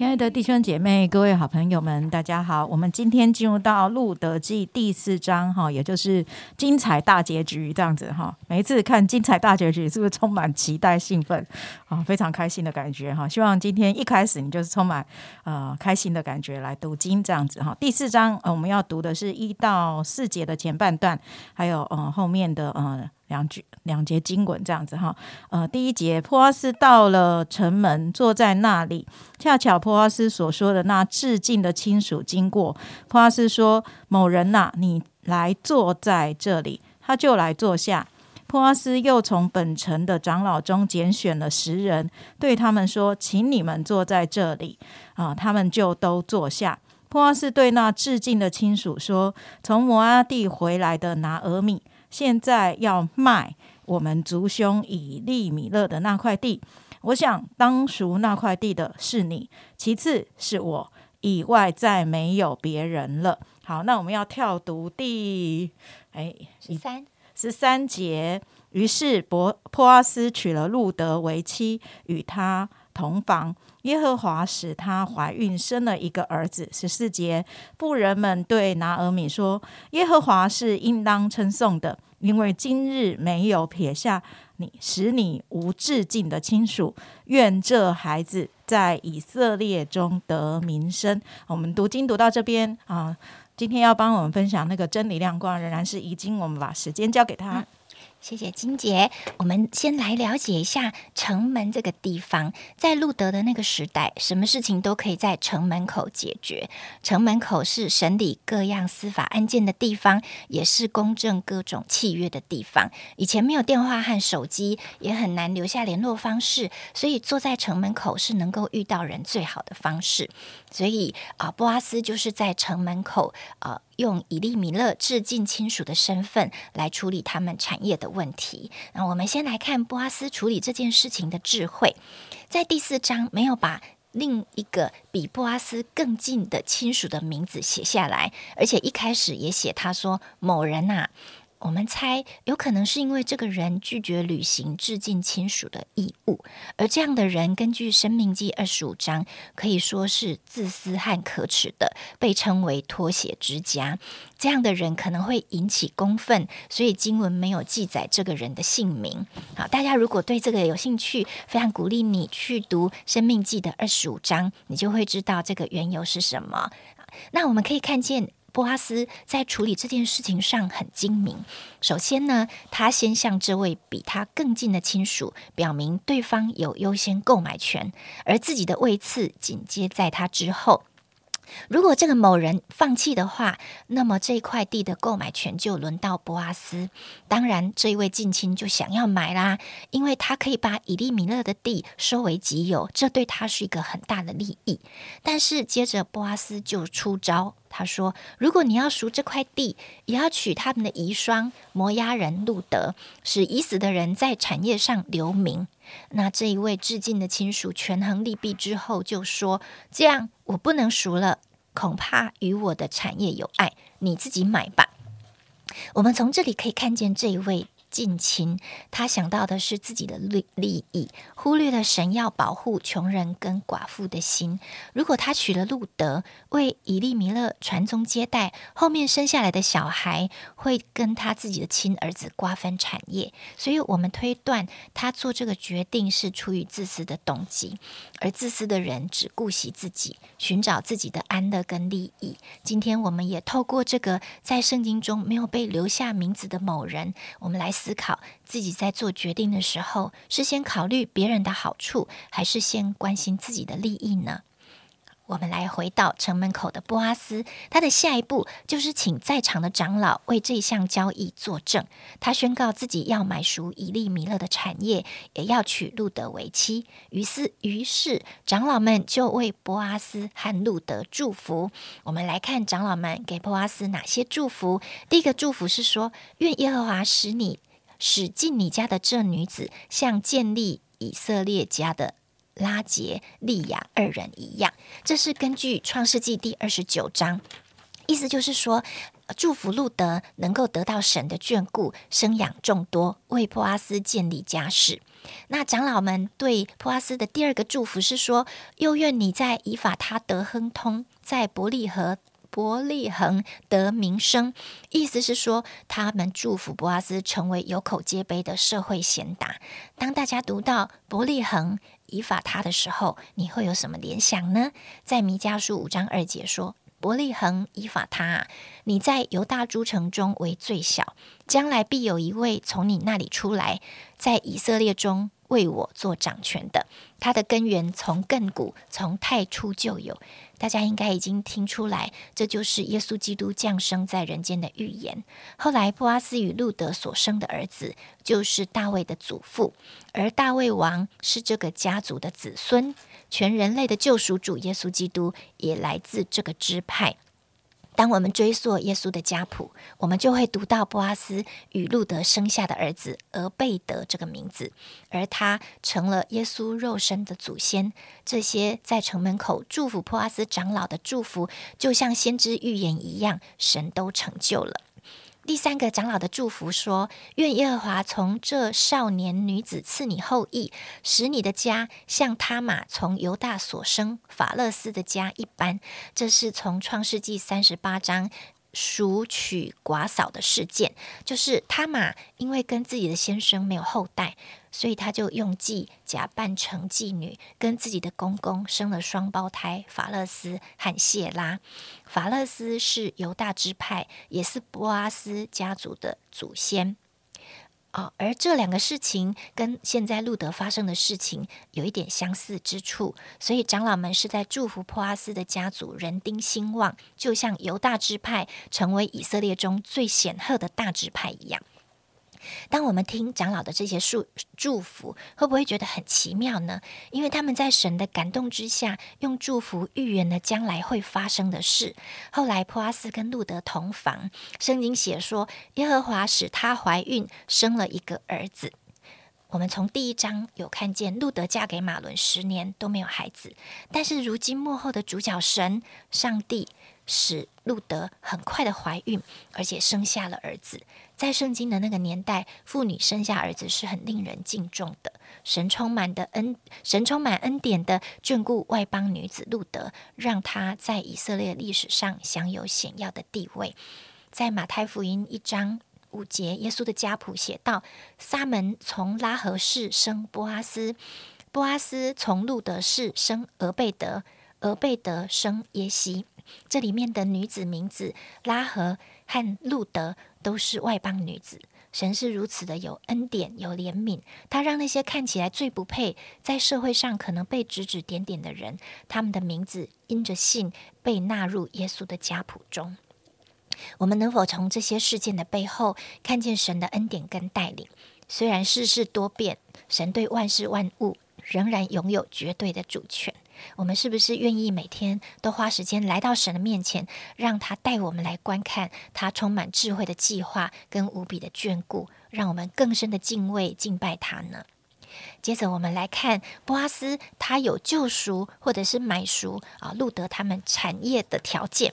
亲爱的弟兄姐妹、各位好朋友们，大家好！我们今天进入到《路德记》第四章，哈，也就是精彩大结局这样子哈。每一次看精彩大结局，是不是充满期待、兴奋啊？非常开心的感觉哈！希望今天一开始你就是充满呃开心的感觉来读经这样子哈。第四章呃我们要读的是一到四节的前半段，还有呃后面的呃。两句两节经文这样子哈，呃，第一节，波阿斯到了城门，坐在那里，恰巧波阿斯所说的那致敬的亲属经过，波阿斯说：“某人呐，你来坐在这里。”他就来坐下。波阿斯又从本城的长老中拣选了十人，对他们说：“请你们坐在这里。”啊，他们就都坐下。波阿斯对那致敬的亲属说：“从摩阿地回来的拿俄米。”现在要卖我们族兄以利米勒的那块地，我想当属那块地的是你，其次是我，以外再没有别人了。好，那我们要跳读第哎十三十三节。于是伯波阿斯娶了路德为妻，与他同房。耶和华使她怀孕，生了一个儿子。十四节，妇人们对拿俄米说：“耶和华是应当称颂的，因为今日没有撇下你，使你无致敬的亲属。愿这孩子在以色列中得名声。”我们读经读到这边啊，今天要帮我们分享那个真理亮光，仍然是已经，我们把时间交给他。谢谢金姐。我们先来了解一下城门这个地方。在路德的那个时代，什么事情都可以在城门口解决。城门口是审理各样司法案件的地方，也是公证各种契约的地方。以前没有电话和手机，也很难留下联络方式，所以坐在城门口是能够遇到人最好的方式。所以啊，波阿斯就是在城门口啊。用以利米勒致敬亲属的身份来处理他们产业的问题。那我们先来看波阿斯处理这件事情的智慧。在第四章没有把另一个比布阿斯更近的亲属的名字写下来，而且一开始也写他说某人呐。我们猜，有可能是因为这个人拒绝履行致敬亲属的义务，而这样的人，根据《生命记》二十五章，可以说是自私和可耻的，被称为脱血之家。这样的人可能会引起公愤，所以经文没有记载这个人的姓名。好，大家如果对这个有兴趣，非常鼓励你去读《生命记》的二十五章，你就会知道这个缘由是什么。那我们可以看见。波阿斯在处理这件事情上很精明。首先呢，他先向这位比他更近的亲属表明对方有优先购买权，而自己的位次紧接在他之后。如果这个某人放弃的话，那么这块地的购买权就轮到波阿斯。当然，这一位近亲就想要买啦，因为他可以把以利米勒的地收为己有，这对他是一个很大的利益。但是接着波阿斯就出招，他说：“如果你要赎这块地，也要娶他们的遗孀摩押人路德，使已死的人在产业上留名。”那这一位致敬的亲属权衡利弊之后，就说：“这样我不能赎了，恐怕与我的产业有碍，你自己买吧。”我们从这里可以看见这一位。近亲，他想到的是自己的利利益，忽略了神要保护穷人跟寡妇的心。如果他娶了路德，为以利米勒传宗接代，后面生下来的小孩会跟他自己的亲儿子瓜分产业。所以，我们推断他做这个决定是出于自私的动机，而自私的人只顾惜自己，寻找自己的安乐跟利益。今天，我们也透过这个在圣经中没有被留下名字的某人，我们来。思考自己在做决定的时候，是先考虑别人的好处，还是先关心自己的利益呢？我们来回到城门口的波阿斯，他的下一步就是请在场的长老为这项交易作证。他宣告自己要买赎以利米勒的产业，也要娶路德为妻。于是，于是长老们就为波阿斯和路德祝福。我们来看长老们给波阿斯哪些祝福。第一个祝福是说：愿耶和华使你使进你家的这女子，像建立以色列家的。拉杰利亚二人一样，这是根据创世纪第二十九章，意思就是说，祝福路德能够得到神的眷顾，生养众多，为普阿斯建立家室。那长老们对普阿斯的第二个祝福是说，又愿你在以法他得亨通，在伯利和。伯利恒得名声，意思是说，他们祝福波阿斯成为有口皆碑的社会贤达。当大家读到伯利恒以法他的时候，你会有什么联想呢？在弥迦书五章二节说：“伯利恒以法他，你在犹大诸城中为最小，将来必有一位从你那里出来，在以色列中。”为我做掌权的，它的根源从亘古，从太初就有。大家应该已经听出来，这就是耶稣基督降生在人间的预言。后来，布阿斯与路德所生的儿子，就是大卫的祖父，而大卫王是这个家族的子孙。全人类的救赎主耶稣基督，也来自这个支派。当我们追溯耶稣的家谱，我们就会读到波阿斯与路德生下的儿子俄贝德这个名字，而他成了耶稣肉身的祖先。这些在城门口祝福波阿斯长老的祝福，就像先知预言一样，神都成就了。第三个长老的祝福说：“愿耶和华从这少年女子赐你后裔，使你的家像他玛从犹大所生法勒斯的家一般。”这是从创世纪三十八章。赎娶寡嫂的事件，就是他玛因为跟自己的先生没有后代，所以他就用计假扮成妓女，跟自己的公公生了双胞胎法勒斯和谢拉。法勒斯是犹大支派，也是波阿斯家族的祖先。哦，而这两个事情跟现在路德发生的事情有一点相似之处，所以长老们是在祝福珀阿斯的家族人丁兴旺，就像犹大支派成为以色列中最显赫的大支派一样。当我们听长老的这些祝祝福，会不会觉得很奇妙呢？因为他们在神的感动之下，用祝福预言了将来会发生的事。后来，普阿斯跟路德同房，圣经写说，耶和华使她怀孕，生了一个儿子。我们从第一章有看见，路德嫁给马伦十年都没有孩子，但是如今幕后的主角神上帝。使路德很快的怀孕，而且生下了儿子。在圣经的那个年代，妇女生下儿子是很令人敬重的。神充满的恩，神充满恩典的眷顾外邦女子路德，让她在以色列历史上享有显要的地位。在马太福音一章五节，耶稣的家谱写道：撒门从拉合氏生波阿斯，波阿斯从路德氏生俄贝德，俄贝德生耶西。这里面的女子名字拉合和路德都是外邦女子。神是如此的有恩典、有怜悯，他让那些看起来最不配在社会上可能被指指点点的人，他们的名字因着信被纳入耶稣的家谱中。我们能否从这些事件的背后看见神的恩典跟带领？虽然世事多变，神对万事万物仍然拥有绝对的主权。我们是不是愿意每天都花时间来到神的面前，让他带我们来观看他充满智慧的计划跟无比的眷顾，让我们更深的敬畏敬拜他呢？接着我们来看波阿斯，他有救赎或者是买赎啊路德他们产业的条件。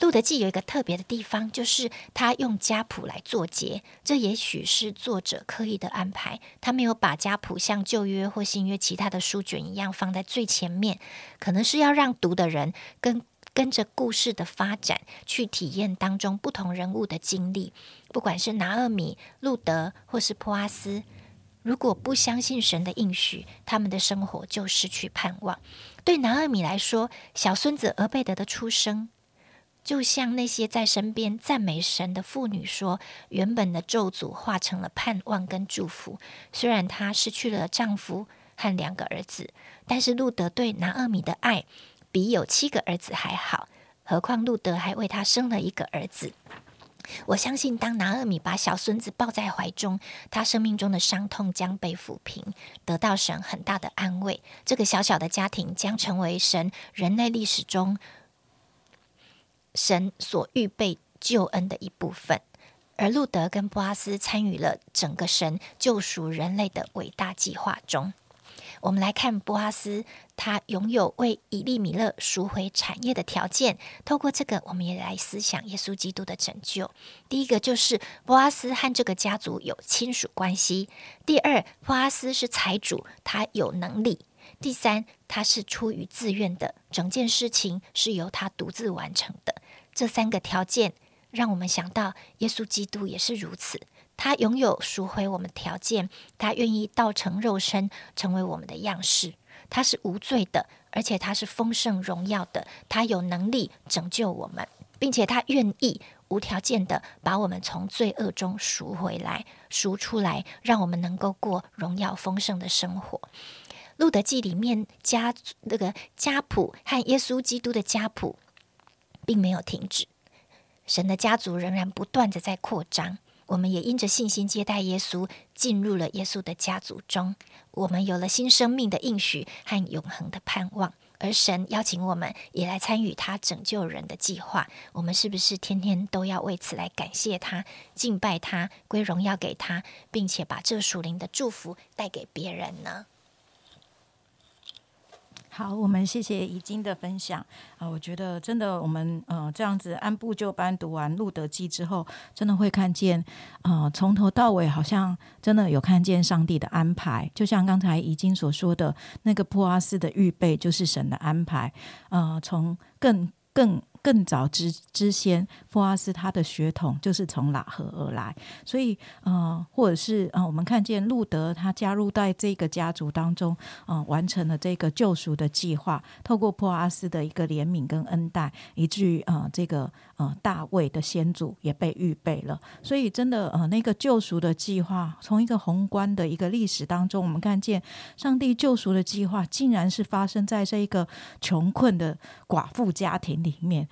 路德记有一个特别的地方，就是他用家谱来作结，这也许是作者刻意的安排。他没有把家谱像旧约或新约其他的书卷一样放在最前面，可能是要让读的人跟跟着故事的发展去体验当中不同人物的经历，不管是拿厄米、路德或是波阿斯。如果不相信神的应许，他们的生活就失去盼望。对拿厄米来说，小孙子俄贝德的出生，就像那些在身边赞美神的妇女说，原本的咒诅化成了盼望跟祝福。虽然她失去了丈夫和两个儿子，但是路德对拿厄米的爱。比有七个儿子还好。何况路德还为他生了一个儿子。我相信，当拿厄米把小孙子抱在怀中，他生命中的伤痛将被抚平，得到神很大的安慰。这个小小的家庭将成为神人类历史中神所预备救恩的一部分。而路德跟波阿斯参与了整个神救赎人类的伟大计划中。我们来看波阿斯，他拥有为以利米勒赎回产业的条件。透过这个，我们也来思想耶稣基督的拯救。第一个就是波阿斯和这个家族有亲属关系；第二，波阿斯是财主，他有能力；第三，他是出于自愿的，整件事情是由他独自完成的。这三个条件让我们想到耶稣基督也是如此。他拥有赎回我们条件，他愿意道成肉身，成为我们的样式。他是无罪的，而且他是丰盛荣耀的。他有能力拯救我们，并且他愿意无条件的把我们从罪恶中赎回来、赎出来，让我们能够过荣耀丰盛的生活。路德记里面家那个家谱和耶稣基督的家谱并没有停止，神的家族仍然不断的在扩张。我们也因着信心接待耶稣，进入了耶稣的家族中。我们有了新生命的应许和永恒的盼望，而神邀请我们也来参与他拯救人的计划。我们是不是天天都要为此来感谢他、敬拜他、归荣耀给他，并且把这属灵的祝福带给别人呢？好，我们谢谢已经的分享啊！我觉得真的，我们呃这样子按部就班读完《路德记》之后，真的会看见呃从头到尾好像真的有看见上帝的安排。就像刚才已经所说的那个普阿斯的预备，就是神的安排。呃，从更更。更早之之先，富阿斯他的血统就是从拉赫而来，所以呃，或者是呃，我们看见路德他加入在这个家族当中，嗯，完成了这个救赎的计划，透过破阿斯的一个怜悯跟恩待，以至于呃，这个呃大卫的先祖也被预备了。所以真的呃，那个救赎的计划，从一个宏观的一个历史当中，我们看见上帝救赎的计划，竟然是发生在这一个穷困的寡妇家庭里面。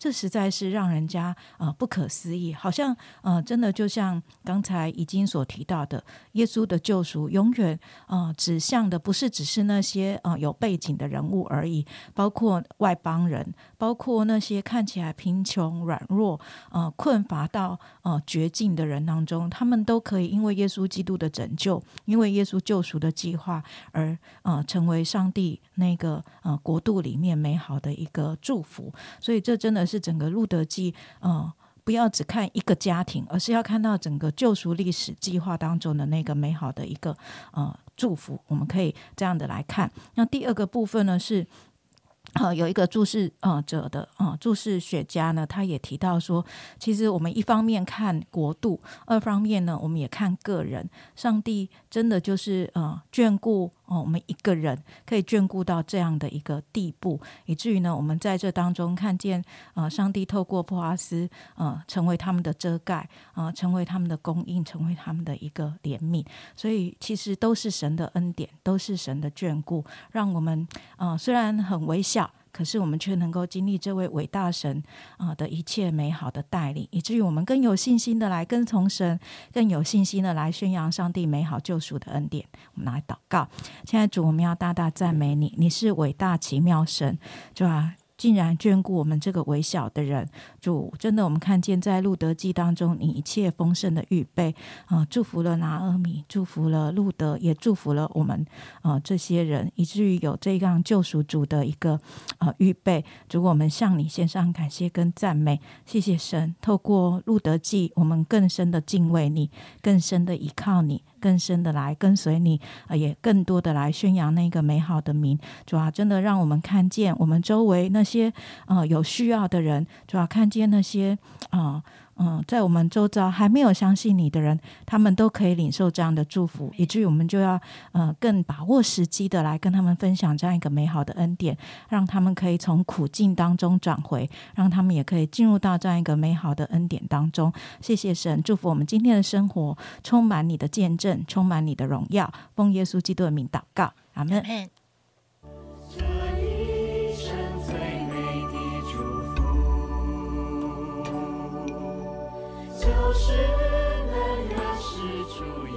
这实在是让人家呃不可思议，好像呃真的就像刚才已经所提到的，耶稣的救赎永远呃指向的不是只是那些呃有背景的人物而已，包括外邦人，包括那些看起来贫穷、软弱、呃困乏到呃绝境的人当中，他们都可以因为耶稣基督的拯救，因为耶稣救赎的计划而呃成为上帝那个呃国度里面美好的一个祝福，所以这。真的是整个路德记，嗯，不要只看一个家庭，而是要看到整个救赎历史计划当中的那个美好的一个呃祝福。我们可以这样的来看。那第二个部分呢是。呃，有一个注释呃者的呃注释学家呢，他也提到说，其实我们一方面看国度，二方面呢，我们也看个人。上帝真的就是呃眷顾哦，我们一个人可以眷顾到这样的一个地步，以至于呢，我们在这当中看见呃，上帝透过波阿斯呃，成为他们的遮盖啊，成为他们的供应，成为他们的一个怜悯。所以其实都是神的恩典，都是神的眷顾，让我们呃虽然很微小。可是我们却能够经历这位伟大神啊的一切美好的带领，以至于我们更有信心的来跟从神，更有信心的来宣扬上帝美好救赎的恩典。我们来祷告，现在主，我们要大大赞美你，你是伟大奇妙神，是吧？竟然眷顾我们这个微小的人，主真的，我们看见在路德记当中，你一切丰盛的预备啊，祝福了拿阿米，祝福了路德，也祝福了我们啊这些人，以至于有这样救赎主的一个啊预备。如果我们向你献上感谢跟赞美，谢谢神，透过路德记，我们更深的敬畏你，更深的依靠你。更深的来跟随你，呃，也更多的来宣扬那个美好的名，主要真的让我们看见我们周围那些啊有需要的人，主要看见那些啊。嗯，在我们周遭还没有相信你的人，他们都可以领受这样的祝福，以至于我们就要呃更把握时机的来跟他们分享这样一个美好的恩典，让他们可以从苦境当中转回，让他们也可以进入到这样一个美好的恩典当中。谢谢神，祝福我们今天的生活充满你的见证，充满你的荣耀。奉耶稣基督的名祷告，阿门。show